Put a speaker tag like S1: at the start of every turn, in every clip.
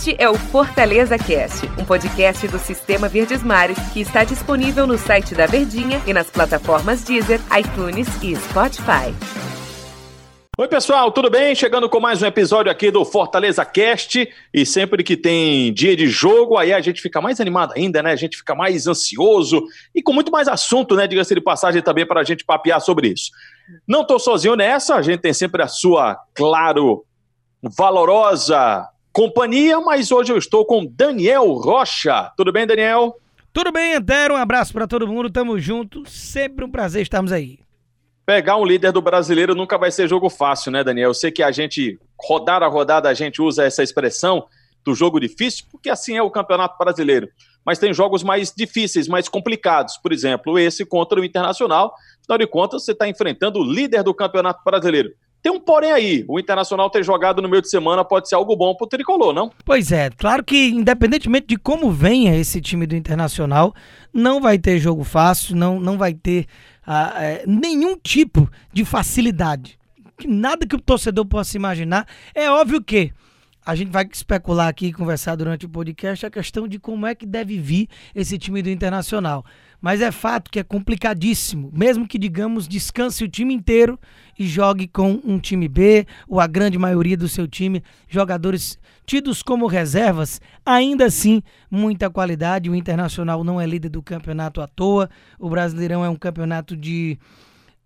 S1: Este é o Fortaleza Cast, um podcast do Sistema Verdes Mares que está disponível no site da Verdinha e nas plataformas Deezer, iTunes e Spotify.
S2: Oi, pessoal, tudo bem? Chegando com mais um episódio aqui do Fortaleza Cast. E sempre que tem dia de jogo, aí a gente fica mais animado ainda, né? A gente fica mais ansioso e com muito mais assunto, né? Diga-se de passagem também para a gente papear sobre isso. Não estou sozinho nessa, a gente tem sempre a sua, claro, valorosa companhia, mas hoje eu estou com Daniel Rocha. Tudo bem, Daniel?
S3: Tudo bem, Antero? Um abraço para todo mundo, tamo junto. Sempre um prazer estarmos aí.
S2: Pegar um líder do brasileiro nunca vai ser jogo fácil, né, Daniel? Eu sei que a gente, rodada a rodada, a gente usa essa expressão do jogo difícil, porque assim é o Campeonato Brasileiro. Mas tem jogos mais difíceis, mais complicados. Por exemplo, esse contra o Internacional. Afinal de contas, você está enfrentando o líder do Campeonato Brasileiro. Tem um porém aí. O Internacional ter jogado no meio de semana pode ser algo bom pro tricolor, não?
S3: Pois é, claro que independentemente de como venha esse time do Internacional, não vai ter jogo fácil, não, não vai ter ah, é, nenhum tipo de facilidade. Nada que o torcedor possa imaginar. É óbvio que a gente vai especular aqui e conversar durante o podcast a questão de como é que deve vir esse time do Internacional. Mas é fato que é complicadíssimo, mesmo que, digamos, descanse o time inteiro e jogue com um time B, ou a grande maioria do seu time, jogadores tidos como reservas, ainda assim, muita qualidade. O Internacional não é líder do campeonato à toa, o Brasileirão é um campeonato de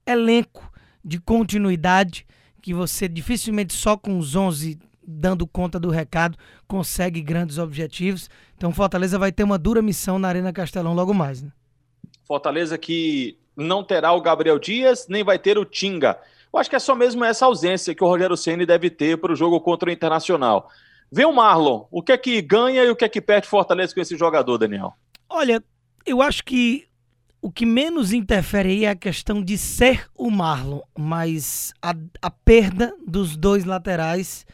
S3: elenco, de continuidade, que você dificilmente só com os 11 dando conta do recado consegue grandes objetivos. Então Fortaleza vai ter uma dura missão na Arena Castelão logo mais, né?
S2: Fortaleza que não terá o Gabriel Dias, nem vai ter o Tinga. Eu acho que é só mesmo essa ausência que o Rogério Ceni deve ter para o jogo contra o Internacional. Vê o Marlon, o que é que ganha e o que é que perde Fortaleza com esse jogador, Daniel?
S3: Olha, eu acho que o que menos interfere aí é a questão de ser o Marlon, mas a, a perda dos dois laterais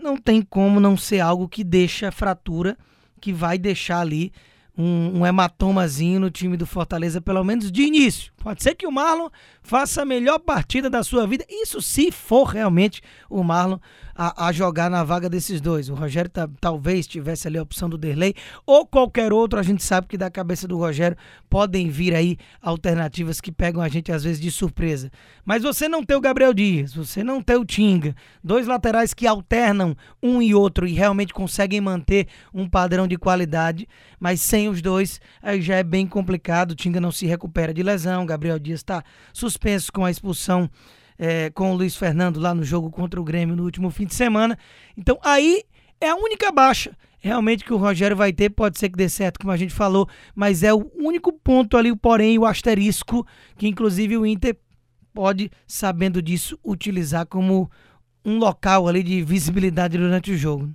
S3: não tem como não ser algo que deixa fratura, que vai deixar ali um, um, hematomazinho no time do Fortaleza, pelo menos de início. Pode ser que o Marlon faça a melhor partida da sua vida, isso se for realmente o Marlon a, a jogar na vaga desses dois. O Rogério tá, talvez tivesse ali a opção do Derlei ou qualquer outro, a gente sabe que da cabeça do Rogério podem vir aí alternativas que pegam a gente às vezes de surpresa. Mas você não tem o Gabriel Dias, você não tem o Tinga, dois laterais que alternam um e outro e realmente conseguem manter um padrão de qualidade, mas sem os dois aí já é bem complicado. O Tinga não se recupera de lesão, Gabriel Dias está suspenso com a expulsão é, com o Luiz Fernando lá no jogo contra o Grêmio no último fim de semana. Então aí é a única baixa realmente que o Rogério vai ter. Pode ser que dê certo, como a gente falou, mas é o único ponto ali, o porém, o asterisco, que inclusive o Inter pode, sabendo disso, utilizar como um local ali de visibilidade durante o jogo.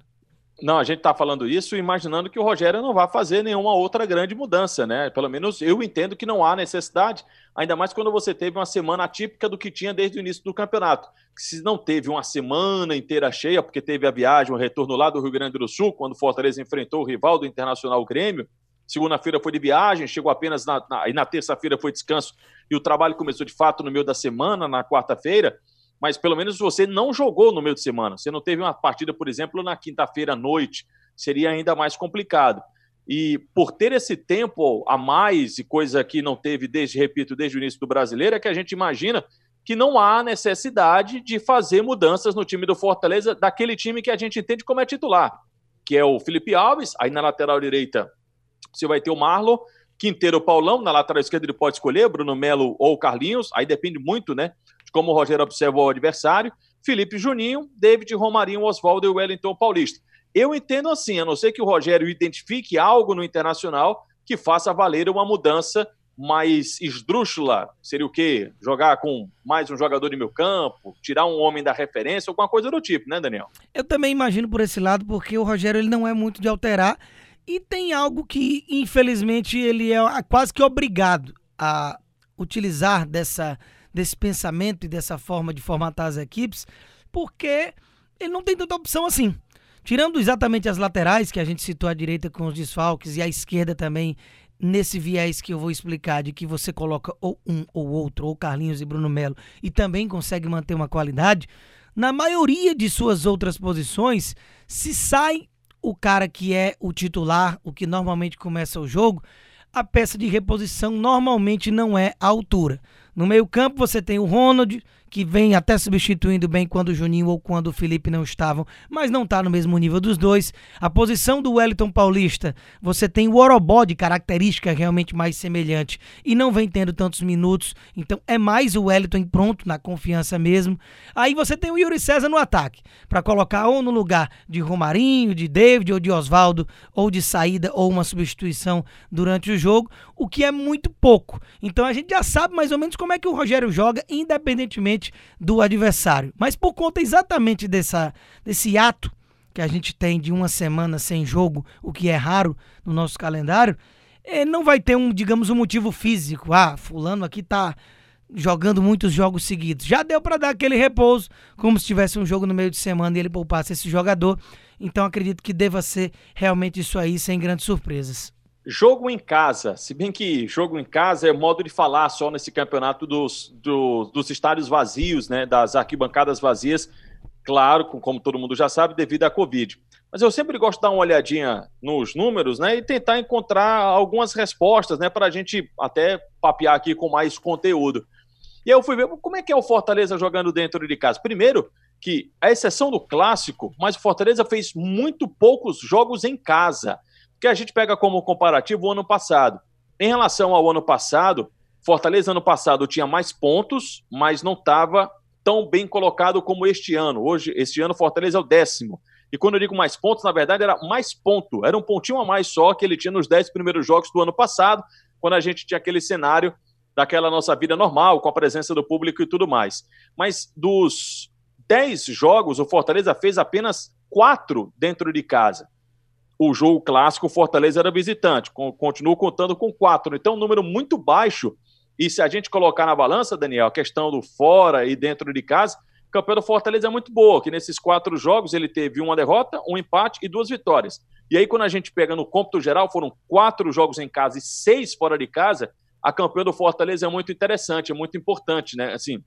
S2: Não, a gente está falando isso imaginando que o Rogério não vai fazer nenhuma outra grande mudança, né? Pelo menos eu entendo que não há necessidade, ainda mais quando você teve uma semana atípica do que tinha desde o início do campeonato. Se não teve uma semana inteira cheia, porque teve a viagem, o retorno lá do Rio Grande do Sul, quando o Fortaleza enfrentou o rival do Internacional Grêmio. Segunda-feira foi de viagem, chegou apenas na, na, e na terça-feira foi descanso, e o trabalho começou de fato no meio da semana, na quarta-feira mas pelo menos você não jogou no meio de semana. Você não teve uma partida, por exemplo, na quinta-feira à noite. Seria ainda mais complicado. E por ter esse tempo a mais, e coisa que não teve desde, repito, desde o início do brasileiro, é que a gente imagina que não há necessidade de fazer mudanças no time do Fortaleza, daquele time que a gente entende como é titular, que é o Felipe Alves, aí na lateral direita você vai ter o Marlon, Quinteiro Paulão, na lateral esquerda ele pode escolher, Bruno Melo ou Carlinhos, aí depende muito, né, como o Rogério observa o adversário, Felipe Juninho, David Romarinho, Oswaldo e Wellington Paulista. Eu entendo assim, a não ser que o Rogério identifique algo no Internacional que faça valer uma mudança mais esdrúxula. Seria o quê? Jogar com mais um jogador de meu campo, tirar um homem da referência, alguma coisa do tipo, né, Daniel?
S3: Eu também imagino por esse lado, porque o Rogério ele não é muito de alterar e tem algo que, infelizmente, ele é quase que obrigado a utilizar dessa desse pensamento e dessa forma de formatar as equipes, porque ele não tem tanta opção assim. Tirando exatamente as laterais, que a gente citou à direita com os desfalques, e à esquerda também, nesse viés que eu vou explicar, de que você coloca ou um ou outro, ou Carlinhos e Bruno Melo, e também consegue manter uma qualidade, na maioria de suas outras posições, se sai o cara que é o titular, o que normalmente começa o jogo, a peça de reposição normalmente não é a altura. No meio-campo você tem o Ronald, que vem até substituindo bem quando o Juninho ou quando o Felipe não estavam, mas não está no mesmo nível dos dois. A posição do Wellington Paulista, você tem o Orobó de característica realmente mais semelhante e não vem tendo tantos minutos, então é mais o Wellington pronto, na confiança mesmo. Aí você tem o Yuri César no ataque, para colocar ou no lugar de Romarinho, de David ou de Oswaldo, ou de saída ou uma substituição durante o jogo, o que é muito pouco. Então a gente já sabe mais ou menos como é que o Rogério joga, independentemente do adversário. Mas por conta exatamente dessa, desse ato que a gente tem de uma semana sem jogo, o que é raro no nosso calendário, eh, não vai ter um, digamos, um motivo físico. Ah, fulano aqui tá jogando muitos jogos seguidos. Já deu para dar aquele repouso, como se tivesse um jogo no meio de semana e ele poupasse esse jogador. Então acredito que deva ser realmente isso aí, sem grandes surpresas.
S2: Jogo em casa, se bem que jogo em casa é modo de falar só nesse campeonato dos, do, dos estádios vazios, né, das arquibancadas vazias, claro, como todo mundo já sabe, devido à Covid. Mas eu sempre gosto de dar uma olhadinha nos números né, e tentar encontrar algumas respostas né, para a gente até papear aqui com mais conteúdo. E aí eu fui ver como é que é o Fortaleza jogando dentro de casa. Primeiro, que a exceção do clássico, mas o Fortaleza fez muito poucos jogos em casa que a gente pega como comparativo o ano passado. Em relação ao ano passado, Fortaleza ano passado tinha mais pontos, mas não estava tão bem colocado como este ano. Hoje, este ano, Fortaleza é o décimo. E quando eu digo mais pontos, na verdade era mais ponto. Era um pontinho a mais só que ele tinha nos dez primeiros jogos do ano passado, quando a gente tinha aquele cenário daquela nossa vida normal, com a presença do público e tudo mais. Mas dos dez jogos, o Fortaleza fez apenas quatro dentro de casa o jogo clássico, o Fortaleza era visitante. Continuo contando com quatro. Então, um número muito baixo. E se a gente colocar na balança, Daniel, a questão do fora e dentro de casa, o campeão do Fortaleza é muito boa, que nesses quatro jogos ele teve uma derrota, um empate e duas vitórias. E aí, quando a gente pega no cômputo geral, foram quatro jogos em casa e seis fora de casa, a campeã do Fortaleza é muito interessante, é muito importante, né? Assim,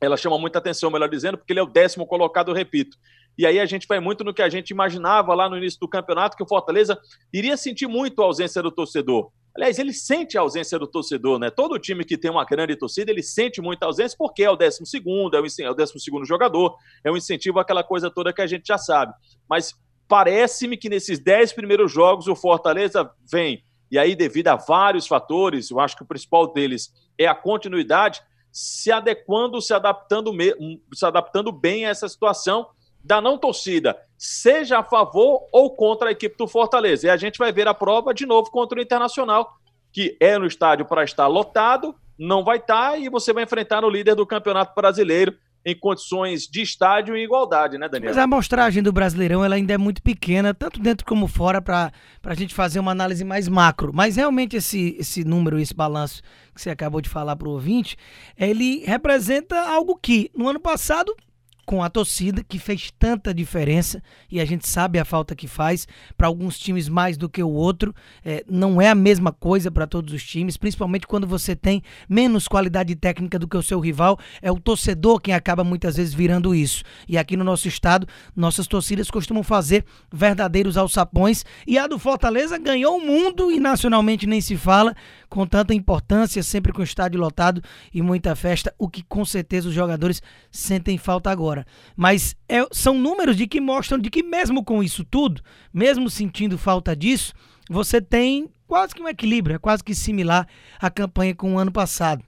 S2: ela chama muita atenção, melhor dizendo, porque ele é o décimo colocado, repito. E aí a gente vai muito no que a gente imaginava lá no início do campeonato, que o Fortaleza iria sentir muito a ausência do torcedor. Aliás, ele sente a ausência do torcedor, né? Todo time que tem uma grande torcida, ele sente muita ausência porque é o décimo segundo, é o, décimo segundo jogador, é um incentivo aquela coisa toda que a gente já sabe. Mas parece-me que nesses dez primeiros jogos o Fortaleza vem, e aí devido a vários fatores, eu acho que o principal deles é a continuidade, se adequando, se adaptando, se adaptando bem a essa situação da não torcida, seja a favor ou contra a equipe do Fortaleza. E a gente vai ver a prova de novo contra o Internacional, que é no estádio para estar lotado, não vai estar, e você vai enfrentar o líder do Campeonato Brasileiro em condições de estádio e igualdade, né, Daniel?
S3: Mas a amostragem do Brasileirão ela ainda é muito pequena, tanto dentro como fora, para a gente fazer uma análise mais macro. Mas realmente esse, esse número, esse balanço que você acabou de falar para o ouvinte, ele representa algo que no ano passado com a torcida, que fez tanta diferença e a gente sabe a falta que faz para alguns times mais do que o outro. É, não é a mesma coisa para todos os times, principalmente quando você tem menos qualidade técnica do que o seu rival. É o torcedor quem acaba muitas vezes virando isso. E aqui no nosso estado, nossas torcidas costumam fazer verdadeiros alçapões. E a do Fortaleza ganhou o mundo e nacionalmente nem se fala, com tanta importância, sempre com o estádio lotado e muita festa, o que com certeza os jogadores sentem falta agora Mas é, são números de que mostram de que mesmo com isso tudo, mesmo sentindo falta disso, você tem quase que um equilíbrio, é quase que similar à campanha com o ano passado.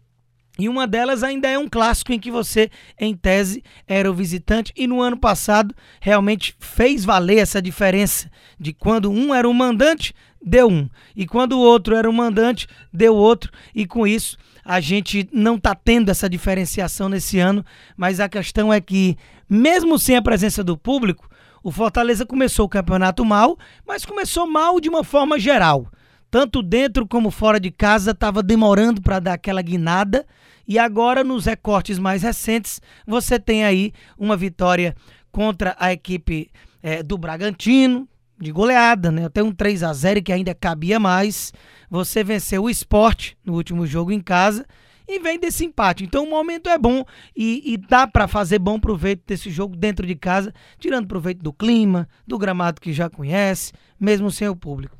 S3: E uma delas ainda é um clássico em que você, em tese, era o visitante. E no ano passado realmente fez valer essa diferença de quando um era o mandante, deu um, e quando o outro era o mandante, deu outro, e com isso a gente não está tendo essa diferenciação nesse ano, mas a questão é que, mesmo sem a presença do público, o Fortaleza começou o campeonato mal, mas começou mal de uma forma geral. Tanto dentro como fora de casa estava demorando para dar aquela guinada. E agora, nos recortes mais recentes, você tem aí uma vitória contra a equipe é, do Bragantino, de goleada, né? Até um 3 a 0 que ainda cabia mais. Você venceu o esporte no último jogo em casa. e vem desse empate. Então o momento é bom e, e dá para fazer bom proveito desse jogo dentro de casa, tirando proveito do clima, do gramado que já conhece, mesmo sem o público.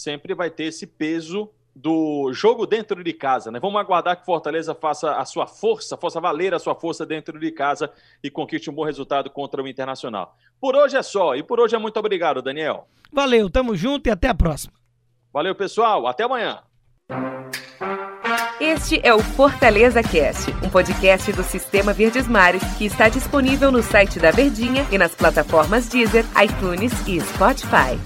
S2: Sempre vai ter esse peso do jogo dentro de casa, né? Vamos aguardar que Fortaleza faça a sua força, faça valer a sua força dentro de casa e conquiste um bom resultado contra o Internacional. Por hoje é só e por hoje é muito obrigado, Daniel.
S3: Valeu, tamo junto e até a próxima.
S2: Valeu, pessoal, até amanhã.
S1: Este é o Fortaleza Cast, um podcast do Sistema Verdes Mares que está disponível no site da Verdinha e nas plataformas Deezer, iTunes e Spotify.